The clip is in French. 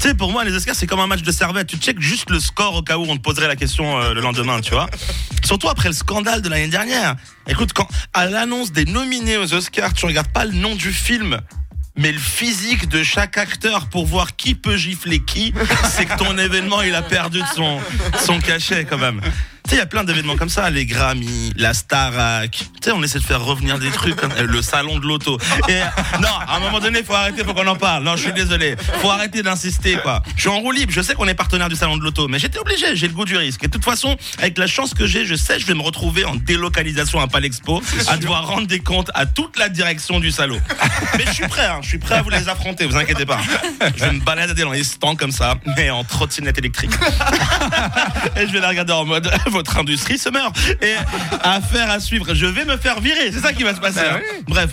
Tu sais, pour moi, les Oscars, c'est comme un match de servette. Tu checkes juste le score au cas où on te poserait la question euh, le lendemain, tu vois. Surtout après le scandale de l'année dernière. Écoute, quand à l'annonce des nominés aux Oscars, tu regardes pas le nom du film, mais le physique de chaque acteur pour voir qui peut gifler qui, c'est que ton événement, il a perdu de son, son cachet quand même. Tu sais, il y a plein d'événements comme ça, les Grammy, la Starac. Tu sais, on essaie de faire revenir des trucs comme euh, le salon de l'auto. Et euh, non, à un moment donné, faut arrêter, faut qu'on en parle. Non, je suis désolé. Faut arrêter d'insister, quoi. Je suis en roue libre, je sais qu'on est partenaire du salon de l'auto, mais j'étais obligé, j'ai le goût du risque. Et de toute façon, avec la chance que j'ai, je sais, je vais me retrouver en délocalisation à Palexpo, à devoir rendre des comptes à toute la direction du salaud. Mais je suis prêt, hein, je suis prêt à vous les affronter, vous inquiétez pas. Je vais me balader dans les stands comme ça, mais en trottinette électrique. Et je vais la regarder en mode votre industrie se meurt. Et affaire à suivre. Je vais me faire virer, c'est ça qui va se passer. hein. Bref.